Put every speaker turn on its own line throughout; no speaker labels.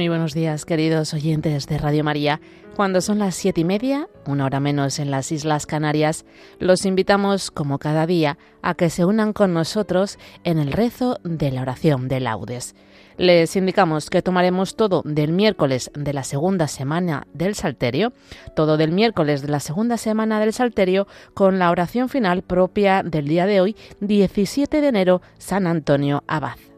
Muy buenos días, queridos oyentes de Radio María. Cuando son las siete y media, una hora menos en las Islas Canarias, los invitamos, como cada día, a que se unan con nosotros en el rezo de la oración de laudes. Les indicamos que tomaremos todo del miércoles de la segunda semana del Salterio, todo del miércoles de la segunda semana del Salterio, con la oración final propia del día de hoy, 17 de enero, San Antonio Abad.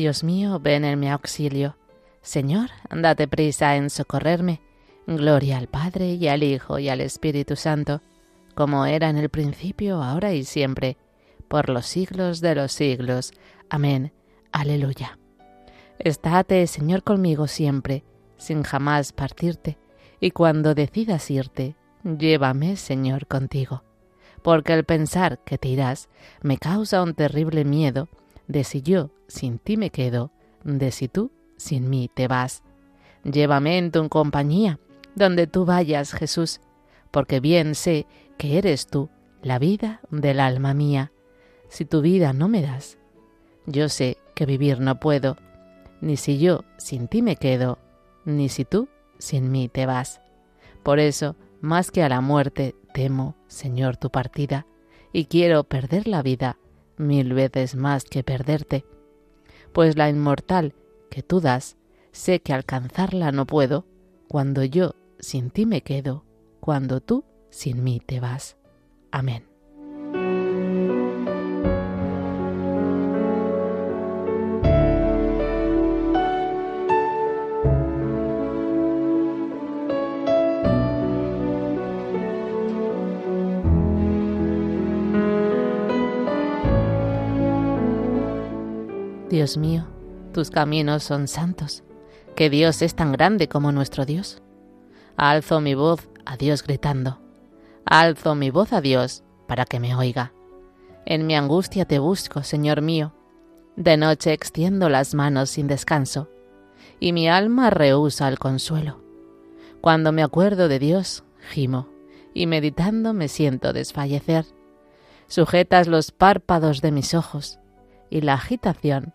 Dios mío, ven en mi auxilio. Señor, date prisa en socorrerme. Gloria al Padre y al Hijo y al Espíritu Santo, como era en el principio, ahora y siempre, por los siglos de los siglos. Amén. Aleluya. Estate, Señor, conmigo siempre, sin jamás partirte, y cuando decidas irte, llévame, Señor, contigo. Porque el pensar que te irás me causa un terrible miedo de si yo sin ti me quedo, de si tú sin mí te vas. Llévame en tu compañía, donde tú vayas, Jesús, porque bien sé que eres tú la vida del alma mía. Si tu vida no me das, yo sé que vivir no puedo, ni si yo sin ti me quedo, ni si tú sin mí te vas. Por eso, más que a la muerte, temo, Señor, tu partida, y quiero perder la vida mil veces más que perderte pues la inmortal que tú das, sé que alcanzarla no puedo, cuando yo sin ti me quedo, cuando tú sin mí te vas. Amén. Dios mío, tus caminos son santos, que Dios es tan grande como nuestro Dios. Alzo mi voz a Dios gritando, alzo mi voz a Dios para que me oiga. En mi angustia te busco, Señor mío. De noche extiendo las manos sin descanso, y mi alma rehúsa el consuelo. Cuando me acuerdo de Dios, gimo, y meditando me siento desfallecer. Sujetas los párpados de mis ojos, y la agitación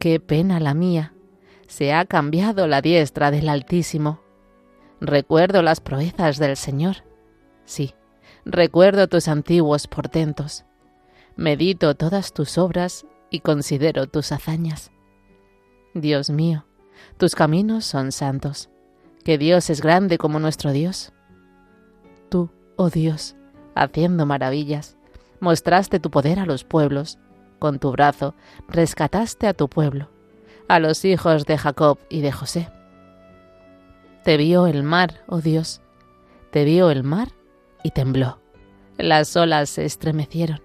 Qué pena la mía. Se ha cambiado la diestra del Altísimo. Recuerdo las proezas del Señor. Sí, recuerdo tus antiguos portentos. Medito todas tus obras y considero tus hazañas. Dios mío, tus caminos son santos. Que Dios es grande como nuestro Dios. Tú, oh Dios, haciendo maravillas, mostraste tu poder a los pueblos con tu brazo rescataste a tu pueblo, a los hijos de Jacob y de José. Te vio el mar, oh Dios, te vio el mar y tembló. Las olas se estremecieron,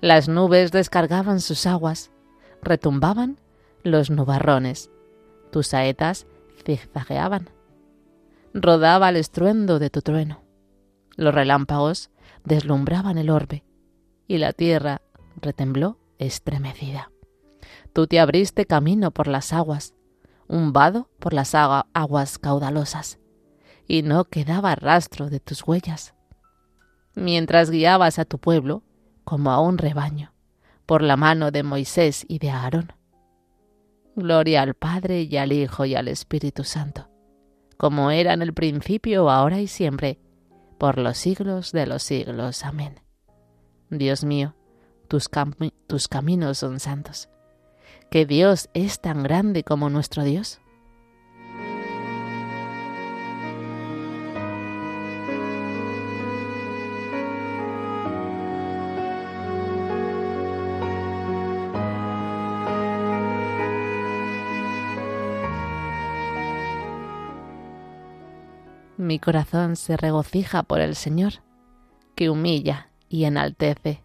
las nubes descargaban sus aguas, retumbaban los nubarrones, tus saetas zigzagueaban. Rodaba el estruendo de tu trueno, los relámpagos deslumbraban el orbe, y la tierra retembló estremecida. Tú te abriste camino por las aguas, un vado por las aguas caudalosas, y no quedaba rastro de tus huellas. Mientras guiabas a tu pueblo, como a un rebaño, por la mano de Moisés y de Aarón. Gloria al Padre y al Hijo y al Espíritu Santo, como era en el principio, ahora y siempre, por los siglos de los siglos. Amén. Dios mío, tus, caminos son santos. Que Dios es tan grande como nuestro Dios. Mi corazón se regocija por el Señor, que humilla y enaltece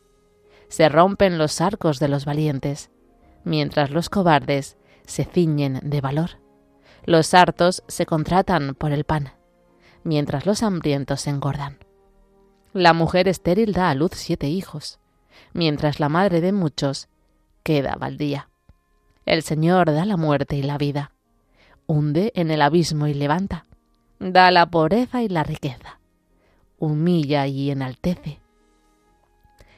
Se rompen los arcos de los valientes, mientras los cobardes se ciñen de valor. Los hartos se contratan por el pan, mientras los hambrientos se engordan. La mujer estéril da a luz siete hijos, mientras la madre de muchos queda baldía. El Señor da la muerte y la vida, hunde en el abismo y levanta, da la pobreza y la riqueza, humilla y enaltece.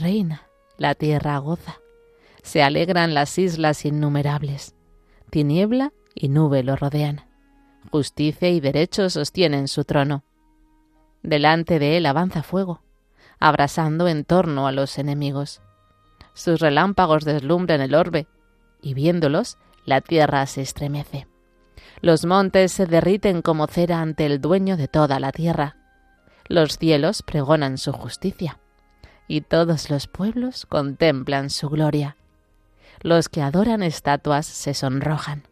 Reina, la tierra goza, se alegran las islas innumerables, tiniebla y nube lo rodean, justicia y derecho sostienen su trono. Delante de él avanza fuego, abrasando en torno a los enemigos. Sus relámpagos deslumbran el orbe, y viéndolos, la tierra se estremece. Los montes se derriten como cera ante el dueño de toda la tierra. Los cielos pregonan su justicia y todos los pueblos contemplan su gloria. Los que adoran estatuas se sonrojan,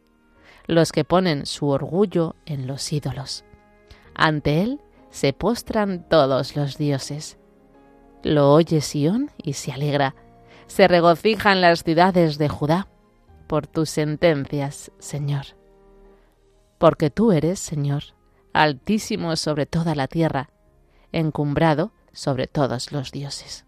los que ponen su orgullo en los ídolos. Ante él se postran todos los dioses. Lo oye Sión y se alegra, se regocijan las ciudades de Judá por tus sentencias, Señor. Porque tú eres, Señor, altísimo sobre toda la tierra, encumbrado sobre todos los dioses.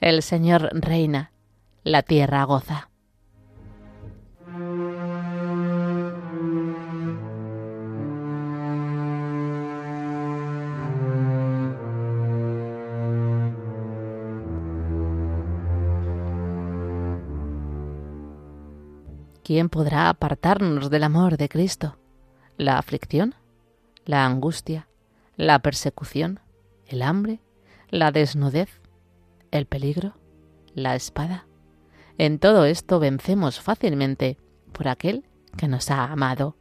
El Señor reina, la tierra goza. ¿Quién podrá apartarnos del amor de Cristo? ¿La aflicción? ¿La angustia? ¿La persecución? ¿El hambre? ¿La desnudez? El peligro, la espada. En todo esto vencemos fácilmente por aquel que nos ha amado.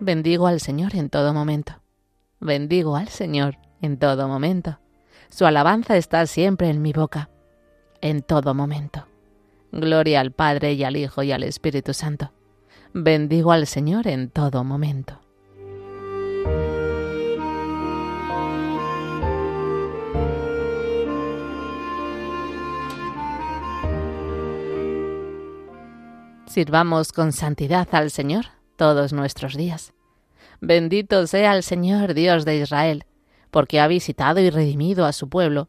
Bendigo al Señor en todo momento. Bendigo al Señor en todo momento. Su alabanza está siempre en mi boca en todo momento. Gloria al Padre y al Hijo y al Espíritu Santo. Bendigo al Señor en todo momento. Sirvamos con santidad al Señor todos nuestros días. Bendito sea el Señor Dios de Israel, porque ha visitado y redimido a su pueblo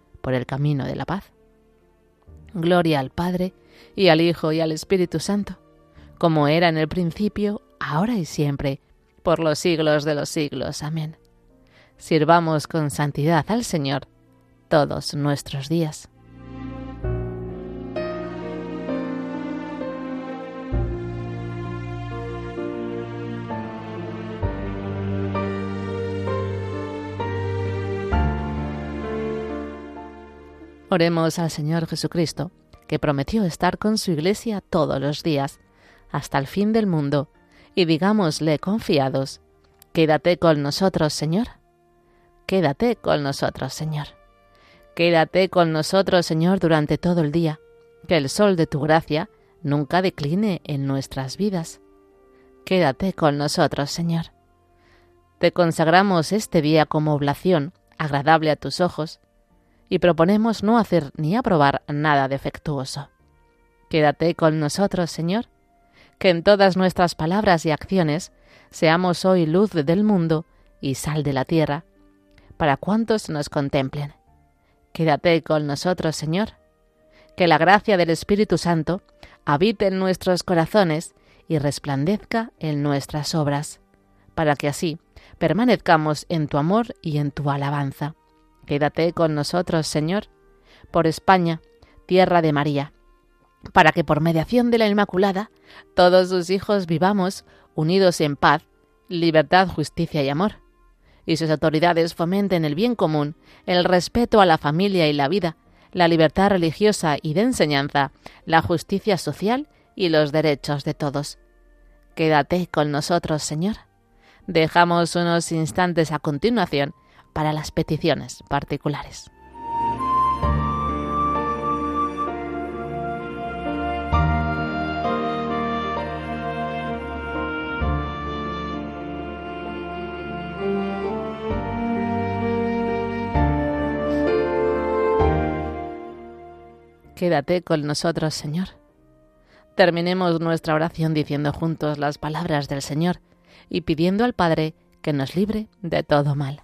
por el camino de la paz. Gloria al Padre, y al Hijo, y al Espíritu Santo, como era en el principio, ahora y siempre, por los siglos de los siglos. Amén. Sirvamos con santidad al Señor todos nuestros días. Oremos al Señor Jesucristo, que prometió estar con su Iglesia todos los días, hasta el fin del mundo, y digámosle confiados, Quédate con nosotros, Señor. Quédate con nosotros, Señor. Quédate con nosotros, Señor, durante todo el día, que el sol de tu gracia nunca decline en nuestras vidas. Quédate con nosotros, Señor. Te consagramos este día como oblación agradable a tus ojos, y proponemos no hacer ni aprobar nada defectuoso. Quédate con nosotros, Señor, que en todas nuestras palabras y acciones seamos hoy luz del mundo y sal de la tierra, para cuantos nos contemplen. Quédate con nosotros, Señor, que la gracia del Espíritu Santo habite en nuestros corazones y resplandezca en nuestras obras, para que así permanezcamos en tu amor y en tu alabanza. Quédate con nosotros, Señor, por España, tierra de María, para que por mediación de la Inmaculada todos sus hijos vivamos unidos en paz, libertad, justicia y amor, y sus autoridades fomenten el bien común, el respeto a la familia y la vida, la libertad religiosa y de enseñanza, la justicia social y los derechos de todos. Quédate con nosotros, Señor. Dejamos unos instantes a continuación para las peticiones particulares. Quédate con nosotros, Señor. Terminemos nuestra oración diciendo juntos las palabras del Señor y pidiendo al Padre que nos libre de todo mal.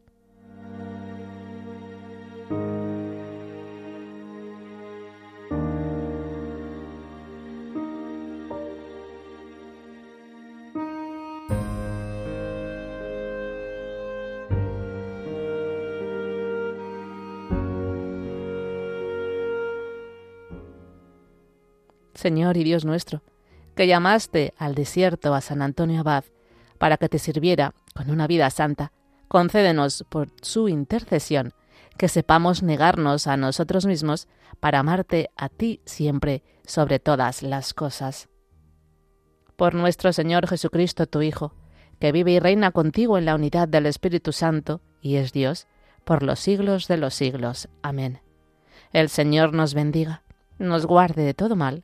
Señor y Dios nuestro, que llamaste al desierto a San Antonio Abad para que te sirviera con una vida santa, concédenos por su intercesión que sepamos negarnos a nosotros mismos para amarte a ti siempre sobre todas las cosas. Por nuestro Señor Jesucristo, tu Hijo, que vive y reina contigo en la unidad del Espíritu Santo y es Dios, por los siglos de los siglos. Amén. El Señor nos bendiga, nos guarde de todo mal,